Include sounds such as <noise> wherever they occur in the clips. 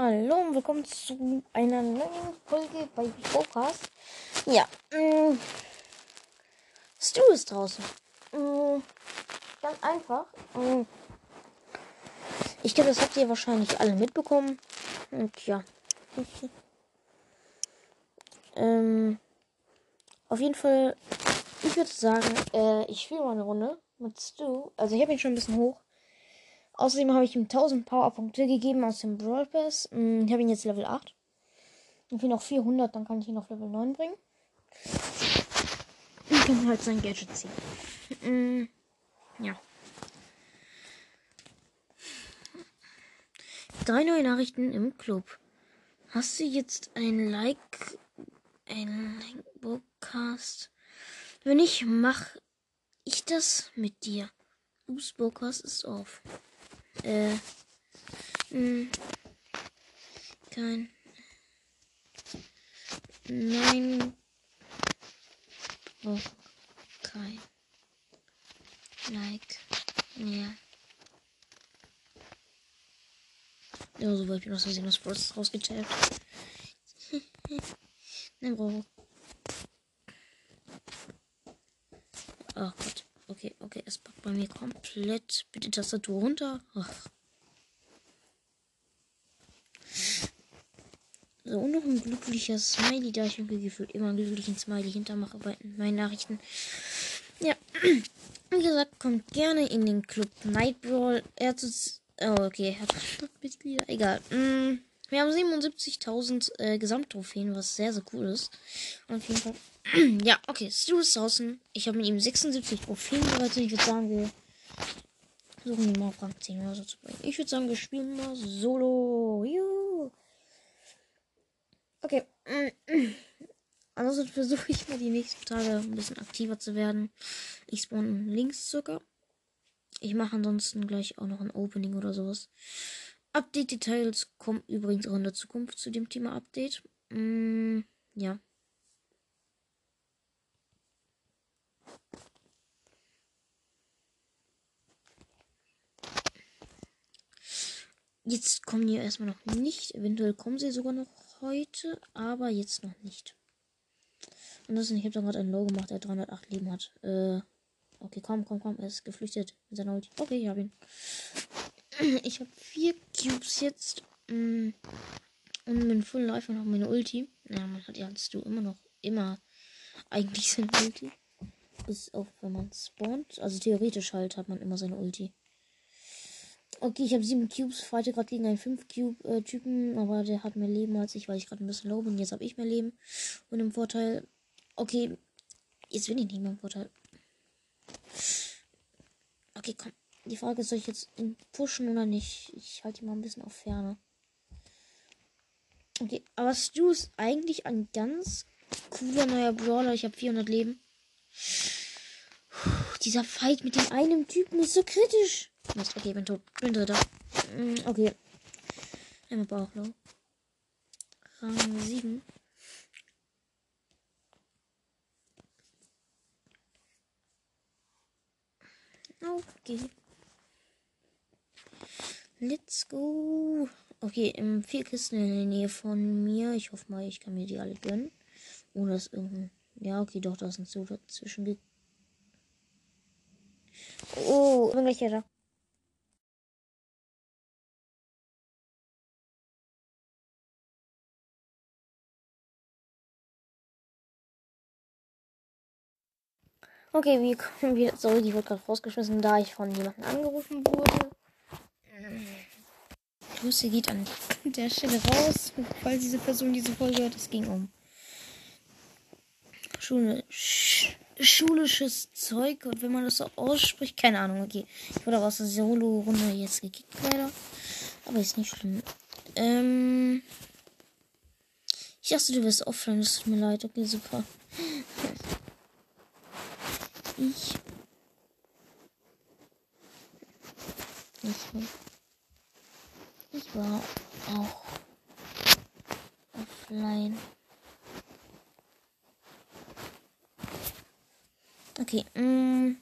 Hallo und willkommen zu einer neuen Folge bei Podcast. Ja, mh, Stu ist draußen. Mh, ganz einfach. Mh, ich glaube, das habt ihr wahrscheinlich alle mitbekommen. Und ja. <laughs> ähm, auf jeden Fall, ich würde sagen, äh, ich spiele mal eine Runde mit Stu. Also ich habe ihn schon ein bisschen hoch. Außerdem habe ich ihm 1000 Powerpunkte gegeben aus dem Brawl Pass. Hm, ich habe ihn jetzt Level 8. Und wir noch 400, dann kann ich ihn auf Level 9 bringen. Und kann halt sein Gadget ziehen. Hm, ja. Drei neue Nachrichten im Club. Hast du jetzt ein Like, ein Like-Podcast? Wenn nicht, mach ich das mit dir. Ups, Podcast ist auf. Äh. Mh, hm. kein. Nein. Oh, kein. Like. mehr. Ja, so weit bin ich aus Versehen aus Bros rausgetappt. <laughs> Nein, Bro. Ach Gott. Okay, okay, es packt bei mir komplett. Bitte Tastatur runter. Ach. So, noch ein glücklicher Smiley, da ich irgendwie gefühlt immer einen glücklichen Smiley hintermache bei meinen Nachrichten. Ja, <clears throat> wie gesagt, kommt gerne in den Club Night Brawl. Er hat. Oh, okay, er hat Mitglieder. Egal. Mm, wir haben 77.000 äh, Gesamttrophäen, was sehr, sehr cool ist. auf jeden Fall <clears throat> ja, okay. Stu ist draußen. Ich habe mit ihm 76 Trophäen bereits. Ich würde sagen, wir versuchen ihn mal auf Rang 10 oder so zu bringen. Ich würde sagen, wir spielen mal solo. Juhu. Okay. Ansonsten versuche ich mal die nächsten Tage ein bisschen aktiver zu werden. Ich spawn links circa. Ich mache ansonsten gleich auch noch ein Opening oder sowas. Update-Details kommen übrigens auch in der Zukunft zu dem Thema Update. Mm, ja. Jetzt kommen die erstmal noch nicht. Eventuell kommen sie sogar noch heute, aber jetzt noch nicht. Und das ist, ich habe da gerade ein Low gemacht, der 308 Leben hat. Äh, okay, komm, komm, komm. Er ist geflüchtet mit seiner Ulti. Okay, ich habe ihn. <clears throat> Ich habe vier Cubes jetzt. Mm, und bin Full Life und habe meine Ulti. Ja, man hat ja als du immer noch, immer eigentlich seine Ulti. Bis auf, wenn man spawnt. Also theoretisch halt hat man immer seine Ulti. Okay, ich habe sieben Cubes, fighte gerade gegen einen 5 Cube äh, Typen, aber der hat mehr Leben als ich, weil ich gerade ein bisschen low bin. Jetzt habe ich mehr Leben und im Vorteil. Okay, jetzt bin ich nicht mehr im Vorteil. Okay, komm. Die Frage ist, soll ich jetzt ihn pushen oder nicht? Ich halte ihn mal ein bisschen auf Ferne. Okay, aber Stu ist eigentlich ein ganz cooler neuer Brawler. Ich habe 400 Leben. Puh, dieser Fight mit dem einen Typen ist so kritisch. Mist, okay, bin tot. Bin dritter. Mm, okay. Einmal Bauchlow. Rang 7. Okay. Let's go. Okay, im vier Kisten in der Nähe von mir. Ich hoffe mal, ich kann mir die alle gönnen. Ohne dass irgendein. Ja, okay, doch, da ist ein Zug dazwischen. Oh, irgendwelche da. Okay, wie kommen wir. Sorry, die wurde gerade rausgeschmissen, da ich von jemandem angerufen wurde. Grüße geht an der Stelle raus, falls diese Person diese Folge hört. Es ging um Schule, sch, schulisches Zeug und wenn man das so ausspricht, keine Ahnung, okay. Ich wurde aus der Solo-Runde jetzt gekickt, leider. Aber ist nicht schlimm. Ähm. Ich dachte, du wirst offline, es tut mir leid. Okay, super. Ich. Ich, ich war auch offline. Okay, mh.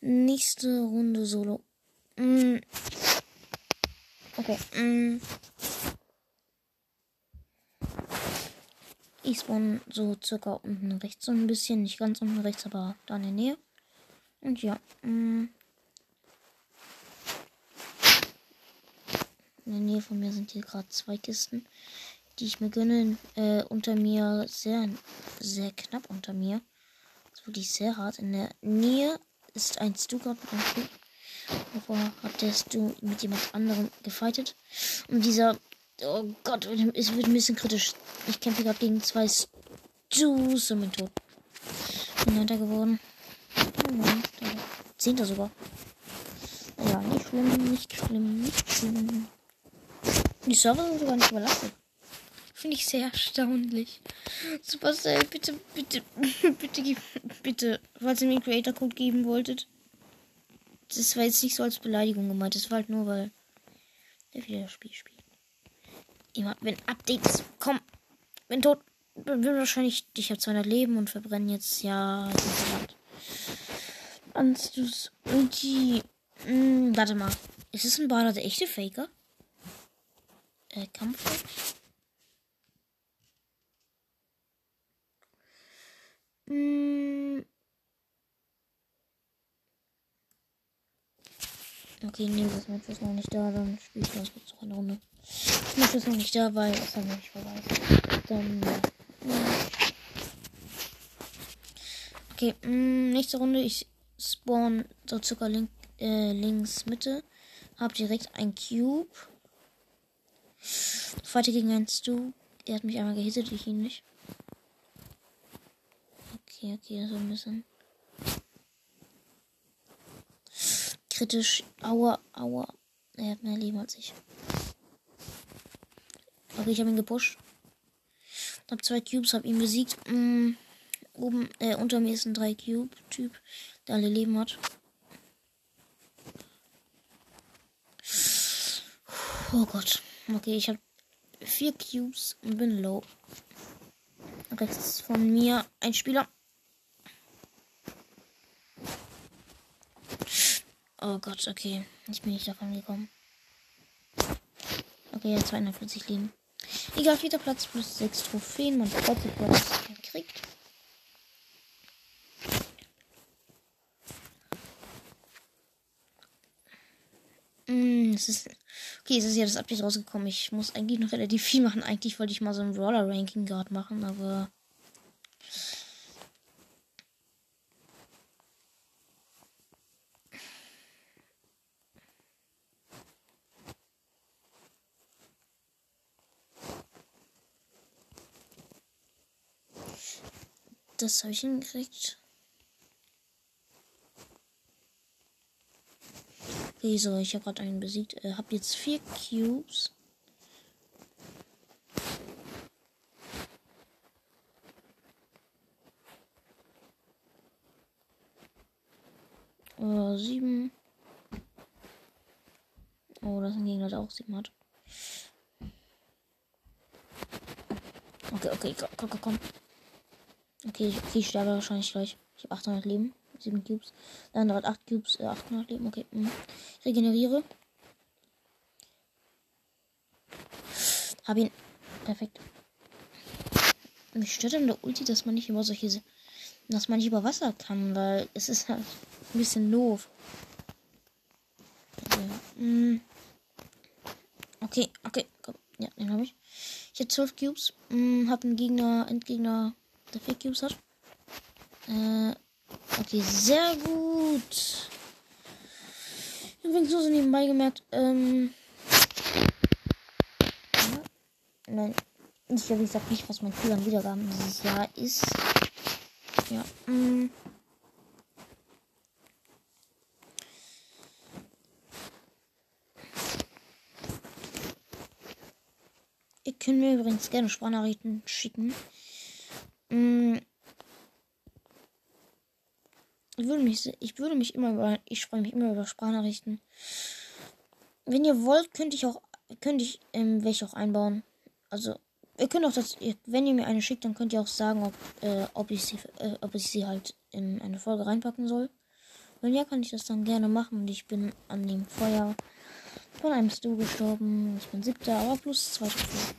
Nächste Runde Solo. Mh. Okay, mh. Ich spawn so circa unten rechts, so ein bisschen, nicht ganz unten rechts, aber da in der Nähe. Und ja, mh. In der Nähe von mir sind hier gerade zwei Kisten, die ich mir gönne. Äh, unter mir, sehr, sehr knapp unter mir. Das wirklich sehr hart. In der Nähe ist ein Stu gerade. Davor hat der Stu mit jemand anderem gefightet. Und dieser Oh Gott, es wird ein bisschen kritisch. Ich kämpfe gerade gegen zwei Stus und bin tot. Bin Neunter geworden. Zehnter sogar. Naja, nicht schlimm, nicht schlimm, nicht schlimm. Die Server sind sogar nicht überlastet. Finde ich sehr erstaunlich. Supercell, bitte, bitte, <laughs> bitte, bitte, bitte, falls ihr mir einen Creator-Code geben wolltet. Das war jetzt nicht so als Beleidigung gemeint. Das war halt nur, weil der wieder das Spiel spielt immer, wenn Updates kommen, wenn tot, bin wahrscheinlich, ich habe 200 Leben und verbrenne jetzt ja. Anstus Ulti. Hm, warte mal. Ist es ein Bader der echte Faker? Äh, Kampf? Hm. Okay, nee, das Match ist noch nicht da, dann spiele ich ganz kurz noch eine Runde. Ich mache das noch nicht da, weil es dann nicht vorbei ist. Dann, ja. Okay, mh, mm, nächste Runde. Ich spawn so circa link, äh, links Mitte. Hab direkt ein Cube. Fighte gegen einen Stu. Er hat mich einmal gehittet, ich ihn nicht. Okay, okay, so ein bisschen. Kritisch. Aua, aua. Er hat mehr Leben als ich. Okay, ich habe ihn gepusht. Hab zwei Cubes, hab ihn besiegt. Mm, oben, äh, unter mir ist ein 3 Cube Typ, der alle Leben hat. Oh Gott. Okay, ich habe vier Cubes und bin low. Rechts von mir ein Spieler. Oh Gott, okay. Ich bin nicht davon gekommen. Okay, 240 Leben. Egal, vierter Platz plus 6 Trophäen. Man freut sich, was kriegt. Mm, es ist. Okay, es ist ja das Update rausgekommen. Ich muss eigentlich noch relativ viel machen. Eigentlich wollte ich mal so ein Roller-Ranking gerade machen, aber. das habe ich hingekriegt. Okay, so, ich habe gerade einen besiegt. Äh, hab jetzt vier Cubes. Äh, sieben. Oh, das ist ein Gegner, der auch sieben hat. Okay, okay, komm, komm, komm. Okay, ich, okay, ich sterbe wahrscheinlich gleich. Ich habe 800 Leben. 7 Cubes. Der andere hat 8 Cubes, äh, 800 Leben. Okay. Mhm. Ich regeneriere. Hab ihn. Perfekt. Mich stört an der Ulti, dass man nicht über solche. dass man nicht über Wasser kann, weil es ist halt ein bisschen doof. Also, mh. Okay, okay, komm. Ja, den habe ich. Ich habe 12 Cubes. Mh, hab einen Gegner, Endgegner der vier Cubes hat. Äh, okay, sehr gut. Übrigens nur so nebenbei gemerkt, ähm. Nein, ich habe gesagt nicht, was mein Ziel an Wiedergaben dieses Jahr ist. Ja, ähm. Ihr könnt mir übrigens gerne Sprachnachrichten schicken. Mm. Ich würde mich, ich würde mich immer über, ich spreche mich immer über Sprachnachrichten. Wenn ihr wollt, könnte ich auch, könnte ich ähm, welche auch einbauen. Also, ihr könnt auch das, wenn ihr mir eine schickt, dann könnt ihr auch sagen, ob, äh, ob ich sie, äh, ob ich sie halt in eine Folge reinpacken soll. Wenn ja, kann ich das dann gerne machen. Und ich bin an dem Feuer von einem Stu gestorben. Ich bin siebter, aber plus zwei Trophäen.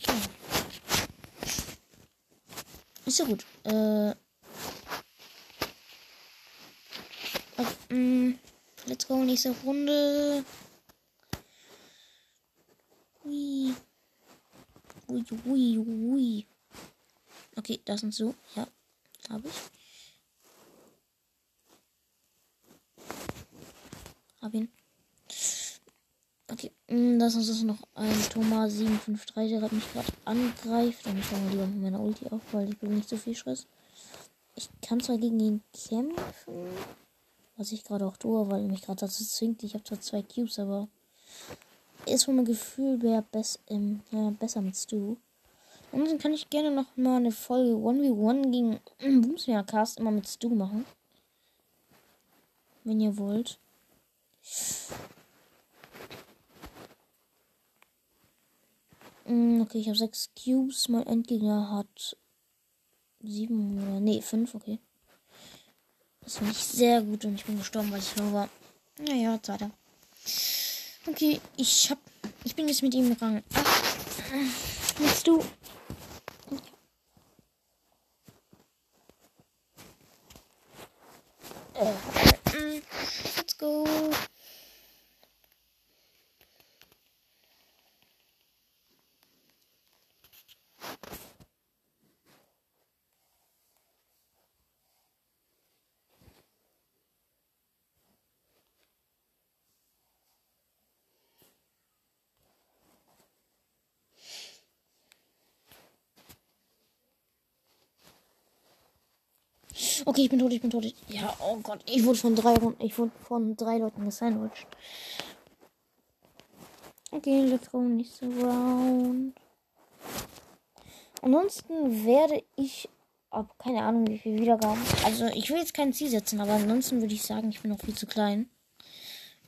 Ja. Nicht so gut. Äh. Okay, mm, let's go, nächste Runde. Ui. Ui, ui, ui. Okay, das sind so. Ja, habe ich. Hab ihn. Okay, mm, das ist noch ein Thomas 753, der mich gerade angreift. Und ich fange lieber mit meiner Ulti auf, weil ich will nicht so viel Stress. Ich kann zwar gegen ihn kämpfen, was ich gerade auch tue, weil mich gerade dazu zwingt. Ich habe zwar zwei Cubes, aber ist von meinem Gefühl wäre bess, ähm, ja, besser mit Stu. Und dann kann ich gerne noch mal eine Folge 1v1 gegen <clears throat> Boomsmeer Cast immer mit Stu machen. Wenn ihr wollt. Mm, okay, ich habe sechs Cubes. Mein Endgegner hat sieben oder nee, fünf, okay. Das finde ich sehr gut und ich bin gestorben, weil ich low war. Naja, zweiter. Okay, ich hab. Ich bin jetzt mit ihm gegangen. Ach, willst du? Äh, let's go. Okay, ich bin tot, ich bin tot. Ja, oh Gott, ich wurde von drei ich wurde von drei Leuten gesandwiched. Okay, let's go, nächste Round. Ansonsten werde ich ab keine Ahnung wie viel Wiedergaben. Also ich will jetzt kein Ziel setzen, aber ansonsten würde ich sagen, ich bin noch viel zu klein.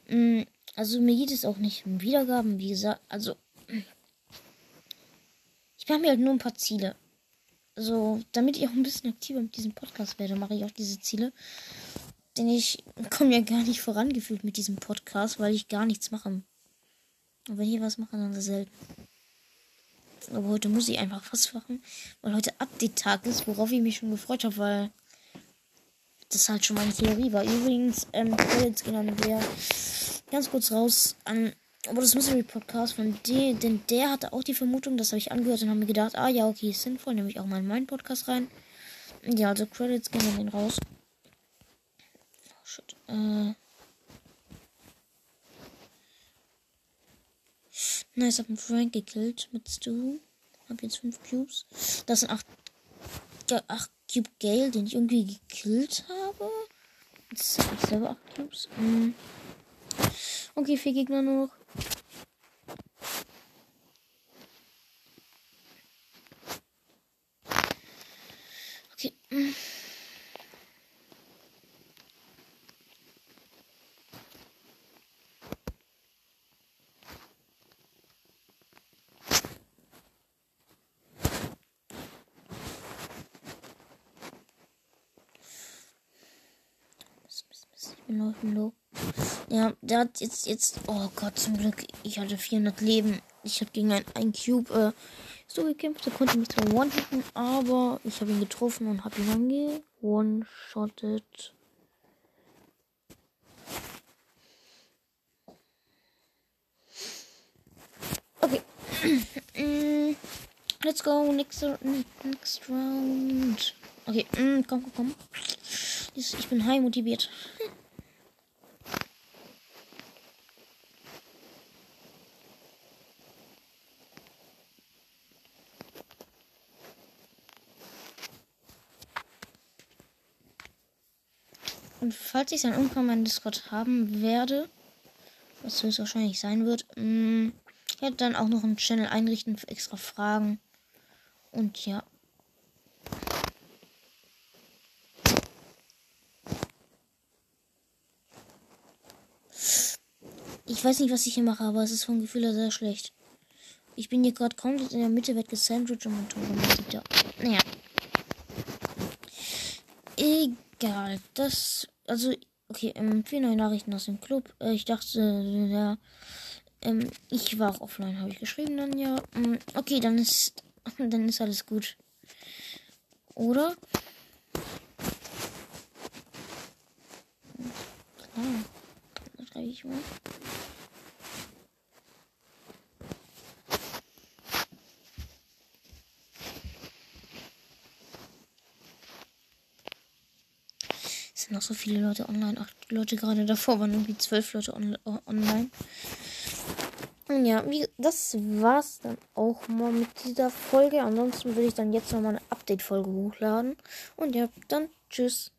Mm, also mir geht es auch nicht um Wiedergaben, wie gesagt. Also ich mache mir halt nur ein paar Ziele so, damit ich auch ein bisschen aktiver mit diesem Podcast werde, mache ich auch diese Ziele. Denn ich komme ja gar nicht vorangefühlt mit diesem Podcast, weil ich gar nichts mache. Und wenn ich was mache, dann selten. Aber heute muss ich einfach was machen, weil heute Update-Tag ist, worauf ich mich schon gefreut habe, weil das halt schon meine Theorie war. Übrigens, ähm, jetzt gehen wir ganz kurz raus an aber das Mystery Podcast von dem, denn der hatte auch die Vermutung, das habe ich angehört und habe mir gedacht, ah ja, okay, ist sinnvoll, nehme ich auch mal in meinen Podcast rein. Ja, also Credits gehen dann den raus. Oh shit. Äh. Nice, hab einen Frank gekillt mit Stu. Hab jetzt 5 Cubes. Das sind 8 8 Cube Gale, den ich irgendwie gekillt habe. Jetzt habe ich selber 8 Cubes. Mhm. Okay, vier Gegner noch. Okay. Im Lob. Ja, der hat jetzt, jetzt, oh Gott, zum Glück, ich hatte 400 Leben. Ich habe gegen einen, Cube äh, so gekämpft, der konnte mich zwar one-hitten, aber ich habe ihn getroffen und habe ihn dann one-shotted. Okay. <clears throat> Let's go, next, next round. Okay, mm, komm, komm, komm. Ich bin high motiviert. <laughs> Und falls ich dann irgendwann meinen Discord haben werde, was höchstwahrscheinlich sein wird, mh, mm, ich werde dann auch noch einen Channel einrichten für extra Fragen. Und ja. Ich weiß nicht, was ich hier mache, aber es ist vom Gefühl her sehr schlecht. Ich bin hier gerade komplett in der Mitte, werde gesandwiched und mein Tor sieht da. Naja. Egal. Das also, okay, ähm, vier neue Nachrichten aus dem Club. Äh, ich dachte, äh, ja, ähm, ich war auch offline, habe ich geschrieben dann ja. Ähm, okay, dann ist, dann ist alles gut. Oder? Klar. Das schreibe ich mal. Sind noch so viele Leute online. Acht Leute gerade davor waren irgendwie zwölf Leute on online. Und ja, wie, das war's dann auch mal mit dieser Folge. Ansonsten würde ich dann jetzt noch mal eine Update-Folge hochladen. Und ja, dann tschüss.